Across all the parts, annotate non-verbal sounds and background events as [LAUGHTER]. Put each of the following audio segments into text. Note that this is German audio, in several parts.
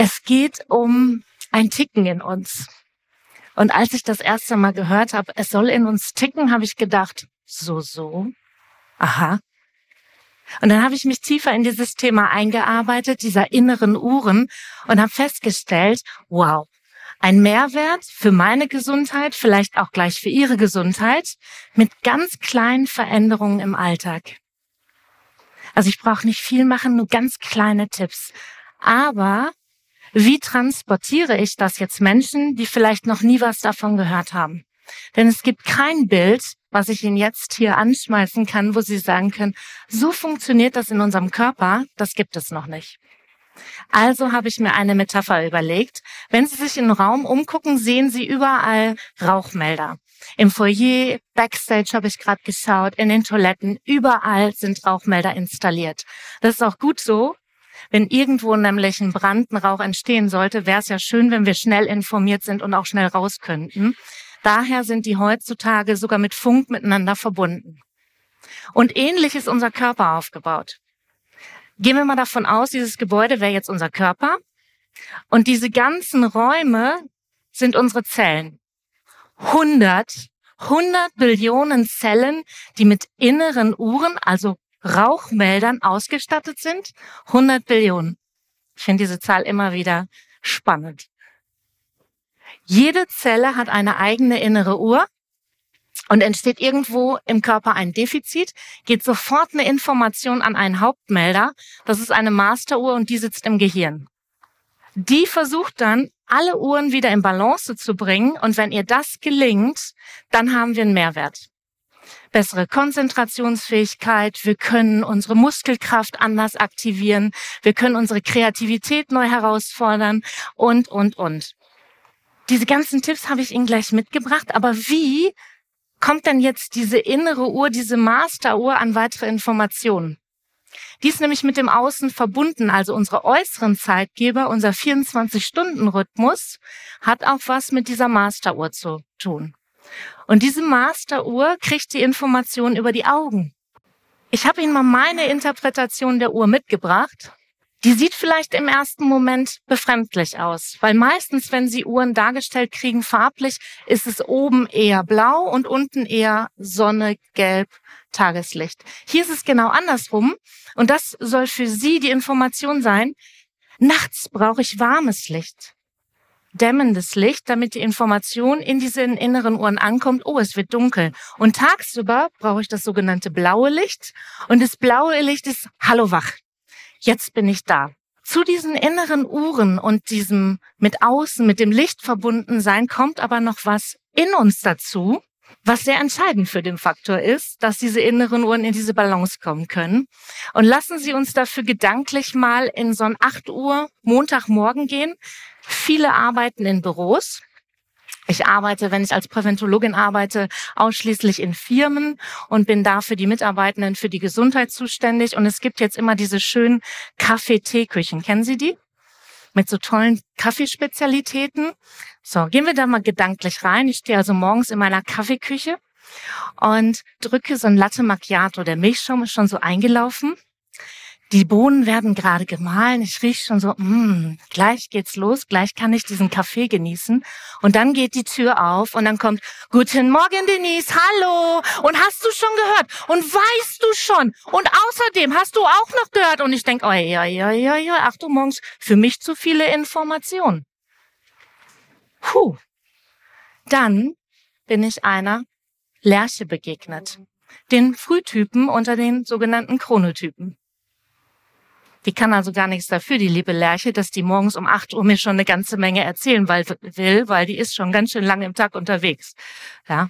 Es geht um ein Ticken in uns. Und als ich das erste Mal gehört habe, es soll in uns ticken, habe ich gedacht, so, so, aha. Und dann habe ich mich tiefer in dieses Thema eingearbeitet, dieser inneren Uhren, und habe festgestellt, wow, ein Mehrwert für meine Gesundheit, vielleicht auch gleich für Ihre Gesundheit, mit ganz kleinen Veränderungen im Alltag. Also ich brauche nicht viel machen, nur ganz kleine Tipps. Aber wie transportiere ich das jetzt Menschen, die vielleicht noch nie was davon gehört haben? Denn es gibt kein Bild, was ich Ihnen jetzt hier anschmeißen kann, wo Sie sagen können, so funktioniert das in unserem Körper, das gibt es noch nicht. Also habe ich mir eine Metapher überlegt. Wenn Sie sich in den Raum umgucken, sehen Sie überall Rauchmelder. Im Foyer, Backstage habe ich gerade geschaut, in den Toiletten, überall sind Rauchmelder installiert. Das ist auch gut so, wenn irgendwo nämlich ein Brand, ein Rauch entstehen sollte, wäre es ja schön, wenn wir schnell informiert sind und auch schnell raus könnten. Daher sind die heutzutage sogar mit Funk miteinander verbunden. Und ähnlich ist unser Körper aufgebaut. Gehen wir mal davon aus, dieses Gebäude wäre jetzt unser Körper. Und diese ganzen Räume sind unsere Zellen. 100, 100 Billionen Zellen, die mit inneren Uhren, also Rauchmeldern ausgestattet sind. 100 Billionen. Ich finde diese Zahl immer wieder spannend. Jede Zelle hat eine eigene innere Uhr und entsteht irgendwo im Körper ein Defizit, geht sofort eine Information an einen Hauptmelder. Das ist eine Masteruhr und die sitzt im Gehirn. Die versucht dann, alle Uhren wieder in Balance zu bringen und wenn ihr das gelingt, dann haben wir einen Mehrwert bessere Konzentrationsfähigkeit, wir können unsere Muskelkraft anders aktivieren, wir können unsere Kreativität neu herausfordern und, und, und. Diese ganzen Tipps habe ich Ihnen gleich mitgebracht, aber wie kommt denn jetzt diese innere Uhr, diese Masteruhr an weitere Informationen? Die ist nämlich mit dem Außen verbunden, also unsere äußeren Zeitgeber, unser 24-Stunden-Rhythmus hat auch was mit dieser Masteruhr zu tun. Und diese Masteruhr kriegt die Information über die Augen. Ich habe Ihnen mal meine Interpretation der Uhr mitgebracht. Die sieht vielleicht im ersten Moment befremdlich aus, weil meistens, wenn Sie Uhren dargestellt kriegen, farblich, ist es oben eher blau und unten eher Sonne, Gelb, Tageslicht. Hier ist es genau andersrum und das soll für Sie die Information sein, nachts brauche ich warmes Licht dämmendes Licht, damit die Information in diesen inneren Uhren ankommt, oh, es wird dunkel. Und tagsüber brauche ich das sogenannte blaue Licht. Und das blaue Licht ist, hallo wach, jetzt bin ich da. Zu diesen inneren Uhren und diesem mit außen, mit dem Licht verbunden sein, kommt aber noch was in uns dazu, was sehr entscheidend für den Faktor ist, dass diese inneren Uhren in diese Balance kommen können. Und lassen Sie uns dafür gedanklich mal in so ein 8 Uhr Montagmorgen gehen. Viele arbeiten in Büros. Ich arbeite, wenn ich als Präventologin arbeite, ausschließlich in Firmen und bin da für die Mitarbeitenden für die Gesundheit zuständig. Und es gibt jetzt immer diese schönen Kaffee-Tee-Küchen. Kennen Sie die? Mit so tollen Kaffeespezialitäten. So, gehen wir da mal gedanklich rein. Ich stehe also morgens in meiner Kaffeeküche und drücke so ein Latte Macchiato. Der Milchschaum ist schon so eingelaufen. Die Bohnen werden gerade gemahlen. Ich rieche schon so, mm, gleich geht's los, gleich kann ich diesen Kaffee genießen. Und dann geht die Tür auf und dann kommt, guten Morgen Denise, hallo. Und hast du schon gehört? Und weißt du schon? Und außerdem hast du auch noch gehört? Und ich denk, oh ja, ja, ja, ja, ach du morgens, für mich zu viele Informationen. Puh. Dann bin ich einer Lerche begegnet. Den Frühtypen unter den sogenannten Chronotypen. Die kann also gar nichts dafür, die liebe Lerche, dass die morgens um 8 Uhr mir schon eine ganze Menge erzählen weil, will, weil die ist schon ganz schön lange im Tag unterwegs. Ja.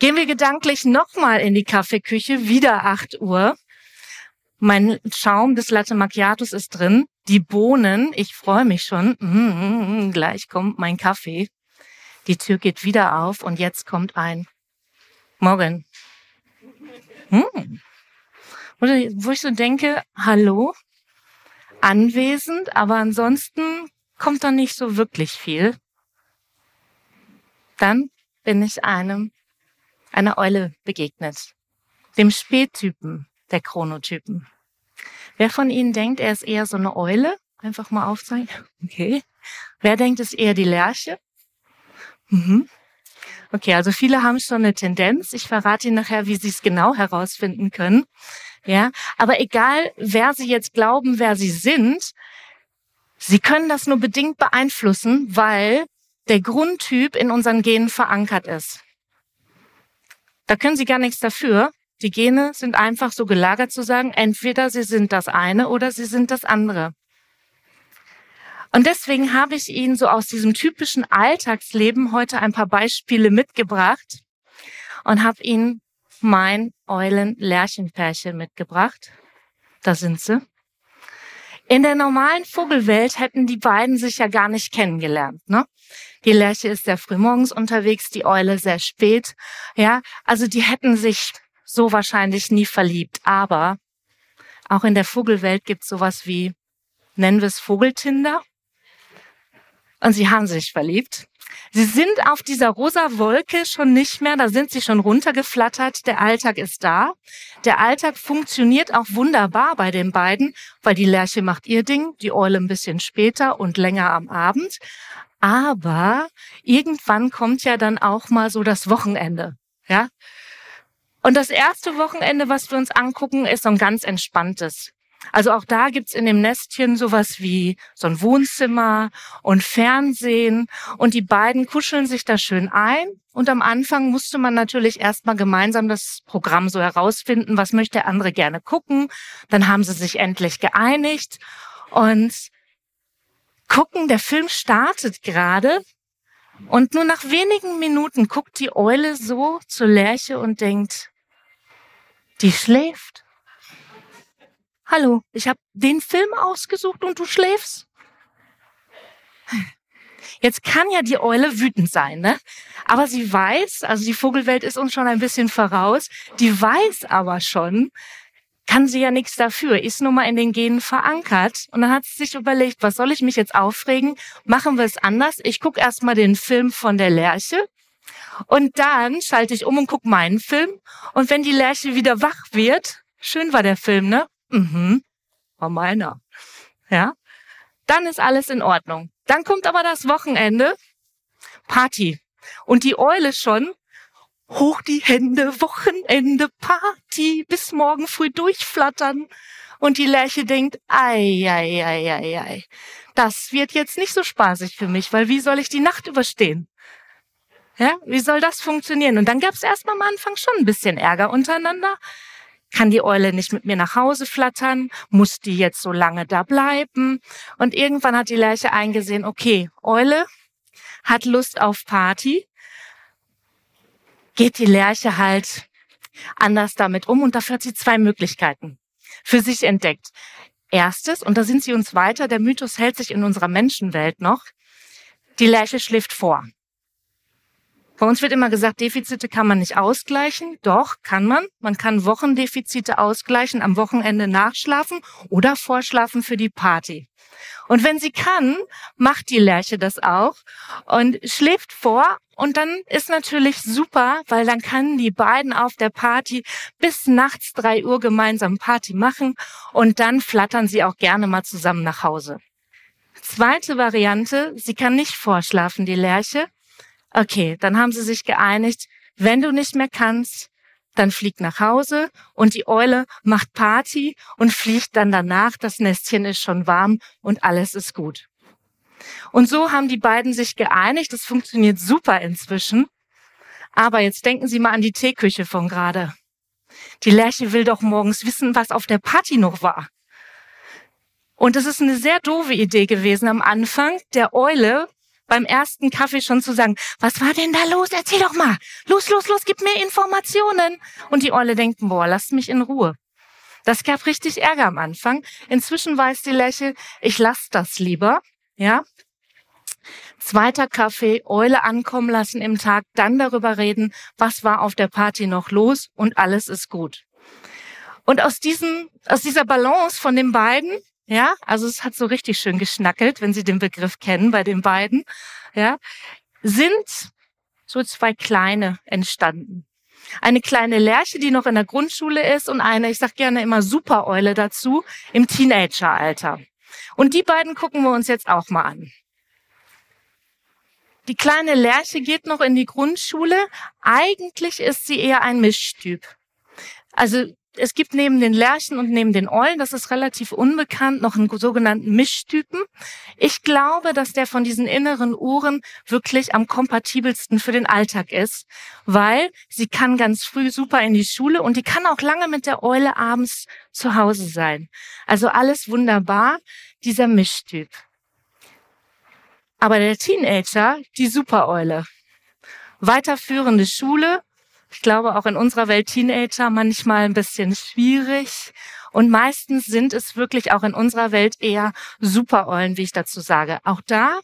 Gehen wir gedanklich nochmal in die Kaffeeküche, wieder 8 Uhr. Mein Schaum des Latte Macchiatos ist drin. die Bohnen. Ich freue mich schon. Mm, gleich kommt mein Kaffee. Die Tür geht wieder auf und jetzt kommt ein Morgen. Hm. Wo ich so denke, hallo, anwesend, aber ansonsten kommt da nicht so wirklich viel. Dann bin ich einem, einer Eule begegnet. Dem Spättypen der Chronotypen. Wer von Ihnen denkt, er ist eher so eine Eule? Einfach mal aufzeigen. Okay. Wer denkt, es ist eher die Lerche? Mhm. Okay, also viele haben schon eine Tendenz. Ich verrate Ihnen nachher, wie Sie es genau herausfinden können. Ja, aber egal, wer Sie jetzt glauben, wer Sie sind, Sie können das nur bedingt beeinflussen, weil der Grundtyp in unseren Genen verankert ist. Da können Sie gar nichts dafür. Die Gene sind einfach so gelagert zu sagen, entweder Sie sind das eine oder Sie sind das andere. Und deswegen habe ich Ihnen so aus diesem typischen Alltagsleben heute ein paar Beispiele mitgebracht und habe Ihnen mein Eulen-Lärchenpärchen mitgebracht. Da sind sie. In der normalen Vogelwelt hätten die beiden sich ja gar nicht kennengelernt. Ne? Die Lerche ist sehr früh morgens unterwegs, die Eule sehr spät. Ja, also die hätten sich so wahrscheinlich nie verliebt. Aber auch in der Vogelwelt gibt es sowas wie, nennen wir es Vogeltinder. Und sie haben sich verliebt. Sie sind auf dieser rosa Wolke schon nicht mehr, da sind sie schon runtergeflattert. Der Alltag ist da. Der Alltag funktioniert auch wunderbar bei den beiden, weil die Lerche macht ihr Ding, die Eule ein bisschen später und länger am Abend. Aber irgendwann kommt ja dann auch mal so das Wochenende. Ja, und das erste Wochenende, was wir uns angucken, ist so ein ganz entspanntes. Also auch da gibt's in dem Nestchen sowas wie so ein Wohnzimmer und Fernsehen und die beiden kuscheln sich da schön ein. Und am Anfang musste man natürlich erstmal gemeinsam das Programm so herausfinden, was möchte der andere gerne gucken. Dann haben sie sich endlich geeinigt und gucken, der Film startet gerade und nur nach wenigen Minuten guckt die Eule so zur Lerche und denkt, die schläft. Hallo, ich habe den Film ausgesucht und du schläfst? Jetzt kann ja die Eule wütend sein, ne? Aber sie weiß, also die Vogelwelt ist uns schon ein bisschen voraus, die weiß aber schon, kann sie ja nichts dafür, ist nun mal in den Genen verankert. Und dann hat sie sich überlegt, was soll ich mich jetzt aufregen? Machen wir es anders. Ich gucke erstmal den Film von der Lerche und dann schalte ich um und gucke meinen Film. Und wenn die Lerche wieder wach wird, schön war der Film, ne? Mhm, war meiner. Ja, dann ist alles in Ordnung. Dann kommt aber das Wochenende, Party. Und die Eule schon, hoch die Hände, Wochenende, Party, bis morgen früh durchflattern. Und die Lerche denkt, ei, ei, ei, ei, ei. Das wird jetzt nicht so spaßig für mich, weil wie soll ich die Nacht überstehen? Ja, wie soll das funktionieren? Und dann gab es erstmal am Anfang schon ein bisschen Ärger untereinander. Kann die Eule nicht mit mir nach Hause flattern? Muss die jetzt so lange da bleiben? Und irgendwann hat die Lerche eingesehen, okay, Eule hat Lust auf Party. Geht die Lerche halt anders damit um und dafür hat sie zwei Möglichkeiten für sich entdeckt. Erstes, und da sind sie uns weiter, der Mythos hält sich in unserer Menschenwelt noch, die Lerche schläft vor. Bei uns wird immer gesagt, Defizite kann man nicht ausgleichen. Doch, kann man. Man kann Wochendefizite ausgleichen, am Wochenende nachschlafen oder vorschlafen für die Party. Und wenn sie kann, macht die Lerche das auch und schläft vor. Und dann ist natürlich super, weil dann kann die beiden auf der Party bis nachts drei Uhr gemeinsam Party machen und dann flattern sie auch gerne mal zusammen nach Hause. Zweite Variante, sie kann nicht vorschlafen, die Lerche. Okay, dann haben sie sich geeinigt, wenn du nicht mehr kannst, dann flieg nach Hause und die Eule macht Party und fliegt dann danach. Das Nestchen ist schon warm und alles ist gut. Und so haben die beiden sich geeinigt. Das funktioniert super inzwischen. Aber jetzt denken Sie mal an die Teeküche von gerade. Die Lerche will doch morgens wissen, was auf der Party noch war. Und es ist eine sehr doofe Idee gewesen am Anfang, der Eule beim ersten Kaffee schon zu sagen, was war denn da los? Erzähl doch mal. Los, los, los, gib mir Informationen. Und die Eule denkt, boah, lasst mich in Ruhe. Das gab richtig Ärger am Anfang. Inzwischen weiß die Lerche, ich lasse das lieber. Ja, Zweiter Kaffee, Eule ankommen lassen im Tag, dann darüber reden, was war auf der Party noch los und alles ist gut. Und aus diesem, aus dieser Balance von den beiden, ja, also es hat so richtig schön geschnackelt, wenn Sie den Begriff kennen bei den beiden, ja, sind so zwei kleine entstanden. Eine kleine Lerche, die noch in der Grundschule ist und eine, ich sag gerne immer Supereule dazu, im Teenageralter. Und die beiden gucken wir uns jetzt auch mal an. Die kleine Lerche geht noch in die Grundschule. Eigentlich ist sie eher ein Mischtyp. Also es gibt neben den Lerchen und neben den Eulen, das ist relativ unbekannt, noch einen sogenannten Mischtypen. Ich glaube, dass der von diesen inneren Uhren wirklich am kompatibelsten für den Alltag ist, weil sie kann ganz früh super in die Schule und die kann auch lange mit der Eule abends zu Hause sein. Also alles wunderbar, dieser Mischtyp. Aber der Teenager, die Supereule. Weiterführende Schule, ich glaube auch in unserer Welt Teenager manchmal ein bisschen schwierig. Und meistens sind es wirklich auch in unserer Welt eher Supereulen, wie ich dazu sage. Auch da,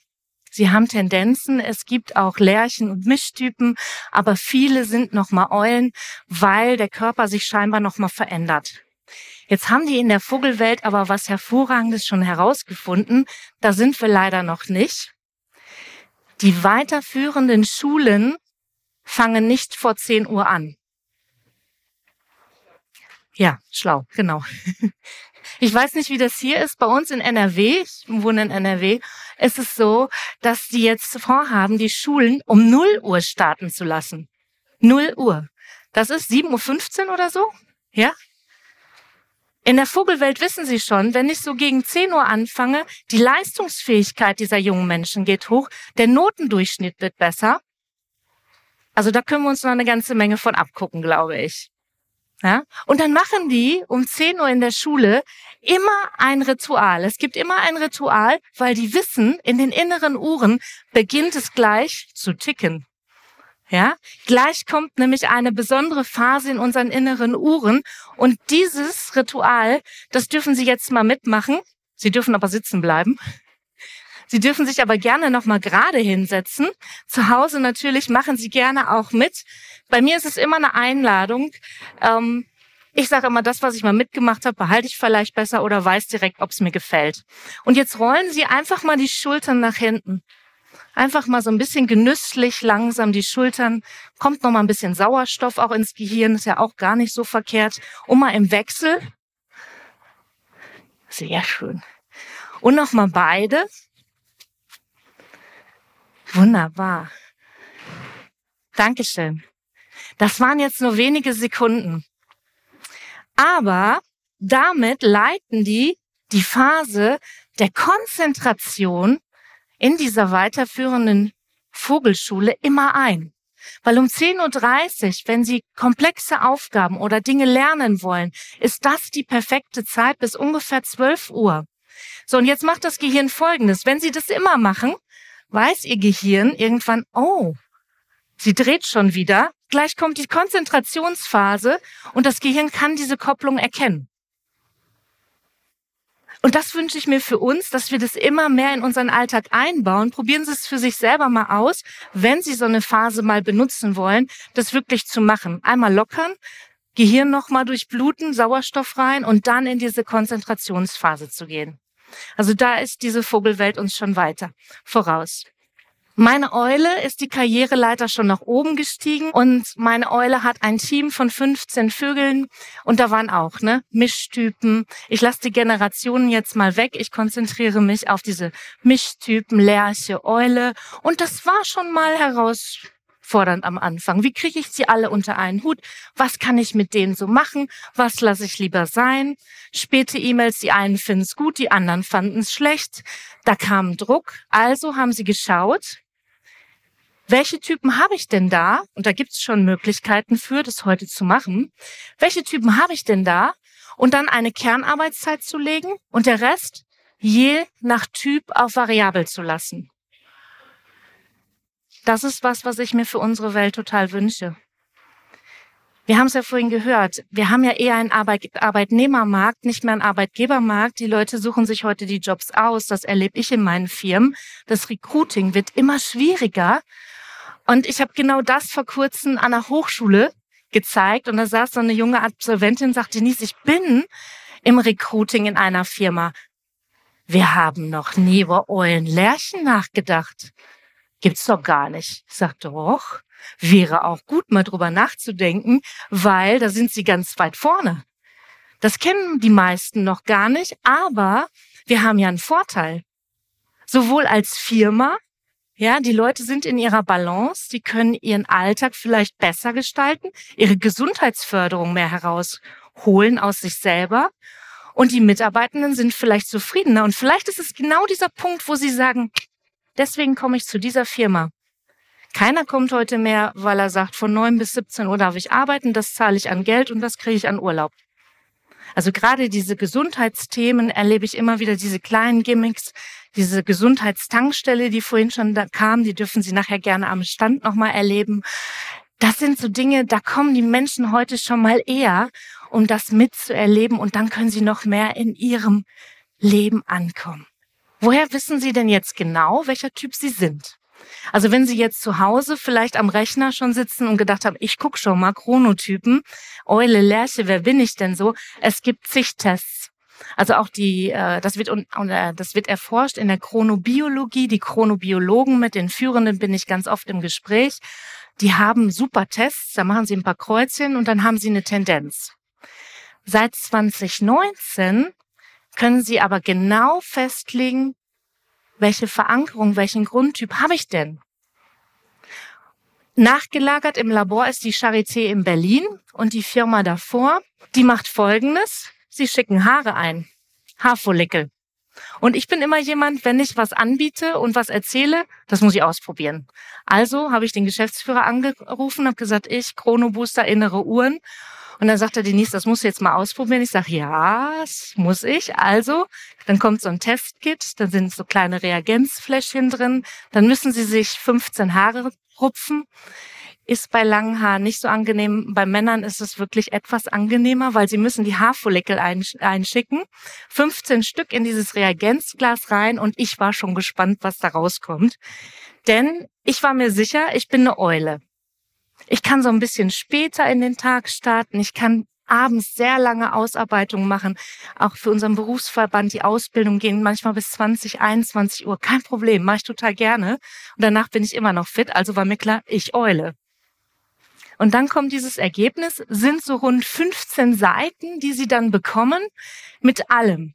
sie haben Tendenzen. Es gibt auch Lärchen und Mischtypen, aber viele sind nochmal Eulen, weil der Körper sich scheinbar nochmal verändert. Jetzt haben die in der Vogelwelt aber was Hervorragendes schon herausgefunden. Da sind wir leider noch nicht. Die weiterführenden Schulen fangen nicht vor 10 Uhr an. Ja, schlau, genau. [LAUGHS] Ich weiß nicht, wie das hier ist. Bei uns in NRW, ich wohne in NRW, ist es so, dass die jetzt vorhaben, die Schulen um 0 Uhr starten zu lassen. 0 Uhr. Das ist 7.15 Uhr oder so? Ja? In der Vogelwelt wissen Sie schon, wenn ich so gegen 10 Uhr anfange, die Leistungsfähigkeit dieser jungen Menschen geht hoch, der Notendurchschnitt wird besser. Also da können wir uns noch eine ganze Menge von abgucken, glaube ich. Ja? Und dann machen die um 10 Uhr in der Schule immer ein Ritual. Es gibt immer ein Ritual, weil die wissen, in den inneren Uhren beginnt es gleich zu ticken. Ja, gleich kommt nämlich eine besondere Phase in unseren inneren Uhren und dieses Ritual, das dürfen Sie jetzt mal mitmachen. Sie dürfen aber sitzen bleiben. Sie dürfen sich aber gerne noch mal gerade hinsetzen. Zu Hause natürlich machen Sie gerne auch mit. Bei mir ist es immer eine Einladung. Ähm, ich sage immer, das, was ich mal mitgemacht habe, behalte ich vielleicht besser oder weiß direkt, ob es mir gefällt. Und jetzt rollen Sie einfach mal die Schultern nach hinten. Einfach mal so ein bisschen genüsslich langsam die Schultern, kommt noch mal ein bisschen Sauerstoff auch ins Gehirn, ist ja auch gar nicht so verkehrt. Und mal im Wechsel. Sehr schön. Und noch mal beide. Wunderbar. Dankeschön. Das waren jetzt nur wenige Sekunden. Aber damit leiten die die Phase der Konzentration in dieser weiterführenden Vogelschule immer ein. Weil um 10.30 Uhr, wenn Sie komplexe Aufgaben oder Dinge lernen wollen, ist das die perfekte Zeit bis ungefähr 12 Uhr. So, und jetzt macht das Gehirn Folgendes. Wenn Sie das immer machen, weiß Ihr Gehirn irgendwann, oh, sie dreht schon wieder. Gleich kommt die Konzentrationsphase und das Gehirn kann diese Kopplung erkennen. Und das wünsche ich mir für uns, dass wir das immer mehr in unseren Alltag einbauen. Probieren Sie es für sich selber mal aus, wenn Sie so eine Phase mal benutzen wollen, das wirklich zu machen. Einmal lockern, Gehirn nochmal durchbluten, Sauerstoff rein und dann in diese Konzentrationsphase zu gehen. Also da ist diese Vogelwelt uns schon weiter voraus. Meine Eule ist die Karriereleiter schon nach oben gestiegen und meine Eule hat ein Team von 15 Vögeln und da waren auch ne Mischtypen. Ich lasse die Generationen jetzt mal weg. Ich konzentriere mich auf diese Mischtypen Lerche, Eule und das war schon mal herausfordernd am Anfang. Wie kriege ich sie alle unter einen Hut? Was kann ich mit denen so machen? Was lasse ich lieber sein? Späte E-Mails, die einen finden es gut, die anderen fanden es schlecht. Da kam Druck. Also haben sie geschaut, welche Typen habe ich denn da? Und da gibt es schon Möglichkeiten für, das heute zu machen. Welche Typen habe ich denn da? Und dann eine Kernarbeitszeit zu legen und der Rest je nach Typ auf variabel zu lassen. Das ist was, was ich mir für unsere Welt total wünsche. Wir haben es ja vorhin gehört. Wir haben ja eher einen Arbeit Arbeitnehmermarkt, nicht mehr einen Arbeitgebermarkt. Die Leute suchen sich heute die Jobs aus. Das erlebe ich in meinen Firmen. Das Recruiting wird immer schwieriger. Und ich habe genau das vor kurzem an der Hochschule gezeigt. Und da saß so eine junge Absolventin sagte, Denise, ich bin im Recruiting in einer Firma. Wir haben noch nie über Eulenlärchen nachgedacht. Gibt's doch gar nicht. Ich sagte, och, wäre auch gut, mal drüber nachzudenken, weil da sind sie ganz weit vorne. Das kennen die meisten noch gar nicht, aber wir haben ja einen Vorteil. Sowohl als Firma, ja, die Leute sind in ihrer Balance, die können ihren Alltag vielleicht besser gestalten, ihre Gesundheitsförderung mehr herausholen aus sich selber und die Mitarbeitenden sind vielleicht zufriedener und vielleicht ist es genau dieser Punkt, wo sie sagen, deswegen komme ich zu dieser Firma. Keiner kommt heute mehr, weil er sagt, von 9 bis 17 Uhr darf ich arbeiten, das zahle ich an Geld und das kriege ich an Urlaub. Also gerade diese Gesundheitsthemen erlebe ich immer wieder, diese kleinen Gimmicks, diese Gesundheitstankstelle, die vorhin schon da kam, die dürfen Sie nachher gerne am Stand nochmal erleben. Das sind so Dinge, da kommen die Menschen heute schon mal eher, um das mitzuerleben und dann können sie noch mehr in ihrem Leben ankommen. Woher wissen Sie denn jetzt genau, welcher Typ Sie sind? Also wenn Sie jetzt zu Hause vielleicht am Rechner schon sitzen und gedacht haben, ich guck schon mal Chronotypen, Eule, Lerche, wer bin ich denn so? Es gibt zig Tests. Also auch die, äh, das wird äh, das wird erforscht in der Chronobiologie. Die Chronobiologen mit den Führenden bin ich ganz oft im Gespräch. Die haben super Tests, da machen sie ein paar Kreuzchen und dann haben sie eine Tendenz. Seit 2019 können sie aber genau festlegen, welche Verankerung, welchen Grundtyp habe ich denn? Nachgelagert im Labor ist die Charité in Berlin und die Firma davor, die macht Folgendes. Sie schicken Haare ein. Haarfollikel. Und ich bin immer jemand, wenn ich was anbiete und was erzähle, das muss ich ausprobieren. Also habe ich den Geschäftsführer angerufen, habe gesagt, ich, Chronobooster, innere Uhren. Und dann sagt er, Denise, das musst du jetzt mal ausprobieren. Ich sage, ja, das muss ich. Also, dann kommt so ein Testkit, da sind so kleine Reagenzfläschchen drin. Dann müssen Sie sich 15 Haare rupfen. Ist bei langen Haaren nicht so angenehm. Bei Männern ist es wirklich etwas angenehmer, weil sie müssen die Haarfollikel einschicken. 15 Stück in dieses Reagenzglas rein und ich war schon gespannt, was da rauskommt. Denn ich war mir sicher, ich bin eine Eule. Ich kann so ein bisschen später in den Tag starten. Ich kann abends sehr lange Ausarbeitungen machen. Auch für unseren Berufsverband, die Ausbildung gehen manchmal bis 20, 21 Uhr. Kein Problem, mache ich total gerne. Und danach bin ich immer noch fit. Also war mir klar, ich eule. Und dann kommt dieses Ergebnis, sind so rund 15 Seiten, die Sie dann bekommen, mit allem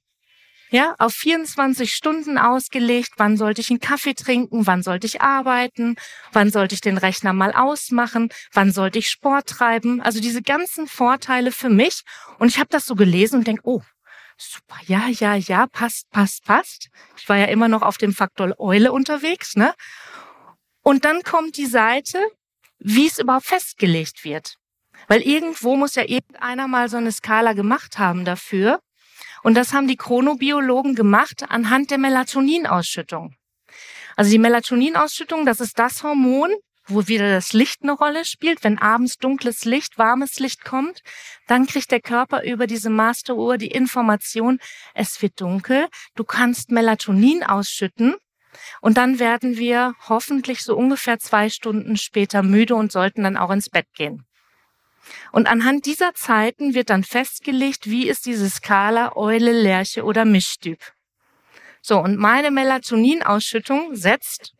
ja, auf 24 Stunden ausgelegt. Wann sollte ich einen Kaffee trinken? Wann sollte ich arbeiten? Wann sollte ich den Rechner mal ausmachen? Wann sollte ich Sport treiben? Also diese ganzen Vorteile für mich. Und ich habe das so gelesen und denke, oh, super, ja, ja, ja, passt, passt, passt. Ich war ja immer noch auf dem Faktor Eule unterwegs, ne? Und dann kommt die Seite, wie es überhaupt festgelegt wird. Weil irgendwo muss ja irgendeiner mal so eine Skala gemacht haben dafür. Und das haben die Chronobiologen gemacht anhand der Melatoninausschüttung. Also die Melatoninausschüttung, das ist das Hormon, wo wieder das Licht eine Rolle spielt. Wenn abends dunkles Licht, warmes Licht kommt, dann kriegt der Körper über diese Masteruhr die Information, es wird dunkel, du kannst Melatonin ausschütten. Und dann werden wir hoffentlich so ungefähr zwei Stunden später müde und sollten dann auch ins Bett gehen. Und anhand dieser Zeiten wird dann festgelegt, wie ist diese Skala Eule, Lerche oder Mischtyp. So, und meine Melatoninausschüttung setzt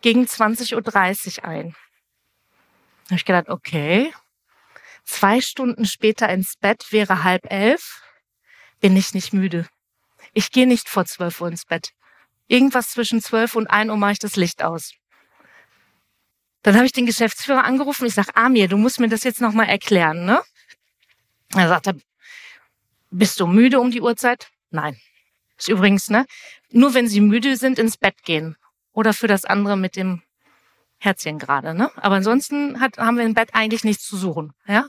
gegen 20.30 Uhr ein. Da habe ich gedacht, okay, zwei Stunden später ins Bett wäre halb elf, bin ich nicht müde. Ich gehe nicht vor zwölf Uhr ins Bett. Irgendwas zwischen zwölf und ein Uhr mache ich das Licht aus. Dann habe ich den Geschäftsführer angerufen. Ich sage, Amir, du musst mir das jetzt nochmal erklären. Ne? Er sagt, bist du müde um die Uhrzeit? Nein. Ist übrigens, ne? Nur wenn sie müde sind, ins Bett gehen. Oder für das andere mit dem Herzchen gerade, ne? Aber ansonsten hat, haben wir im Bett eigentlich nichts zu suchen, ja?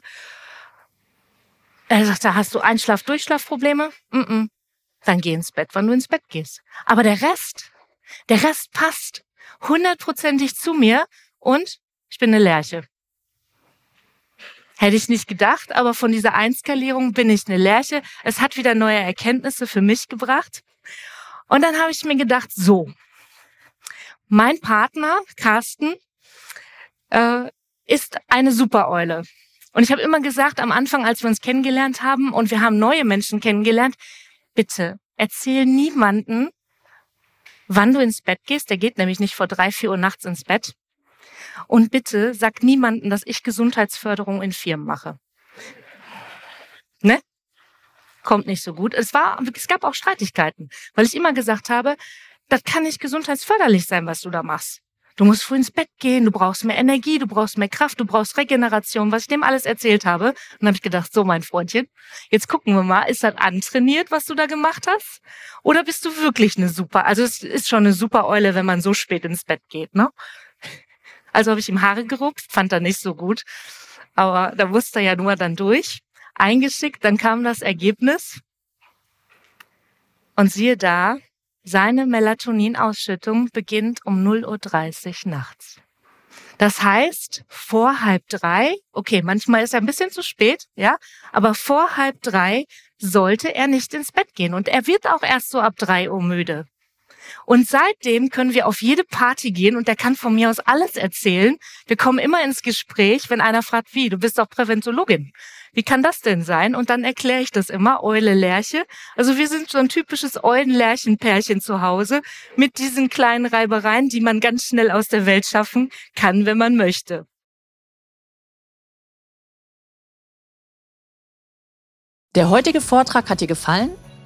Er sagt, da hast du Einschlaf-Durchschlafprobleme? Mm -mm. Dann geh ins Bett, wann du ins Bett gehst. Aber der Rest, der Rest passt hundertprozentig zu mir und ich bin eine Lerche. Hätte ich nicht gedacht, aber von dieser Einskalierung bin ich eine Lerche. Es hat wieder neue Erkenntnisse für mich gebracht. Und dann habe ich mir gedacht, so, mein Partner, Carsten, äh, ist eine Supereule. Und ich habe immer gesagt, am Anfang, als wir uns kennengelernt haben und wir haben neue Menschen kennengelernt, bitte erzähl niemanden, wann du ins Bett gehst. Der geht nämlich nicht vor drei, vier Uhr nachts ins Bett. Und bitte sag niemanden, dass ich Gesundheitsförderung in Firmen mache. Ne? Kommt nicht so gut. Es war, es gab auch Streitigkeiten, weil ich immer gesagt habe, das kann nicht gesundheitsförderlich sein, was du da machst. Du musst früh ins Bett gehen, du brauchst mehr Energie, du brauchst mehr Kraft, du brauchst Regeneration, was ich dem alles erzählt habe. Und dann habe ich gedacht, so mein Freundchen, jetzt gucken wir mal, ist das antrainiert, was du da gemacht hast? Oder bist du wirklich eine super, also es ist schon eine super Eule, wenn man so spät ins Bett geht, ne? Also habe ich ihm Haare gerupft, fand er nicht so gut. Aber da wusste er ja nur dann durch. Eingeschickt, dann kam das Ergebnis. Und siehe da, seine Melatoninausschüttung beginnt um 0.30 Uhr nachts. Das heißt, vor halb drei, okay, manchmal ist er ein bisschen zu spät, ja, aber vor halb drei sollte er nicht ins Bett gehen. Und er wird auch erst so ab drei Uhr müde. Und seitdem können wir auf jede Party gehen und der kann von mir aus alles erzählen. Wir kommen immer ins Gespräch, wenn einer fragt, wie, du bist doch Präventologin. Wie kann das denn sein? Und dann erkläre ich das immer, Eule Lerche. Also wir sind so ein typisches Eulen-Lerchen-Pärchen zu Hause mit diesen kleinen Reibereien, die man ganz schnell aus der Welt schaffen kann, wenn man möchte. Der heutige Vortrag hat dir gefallen?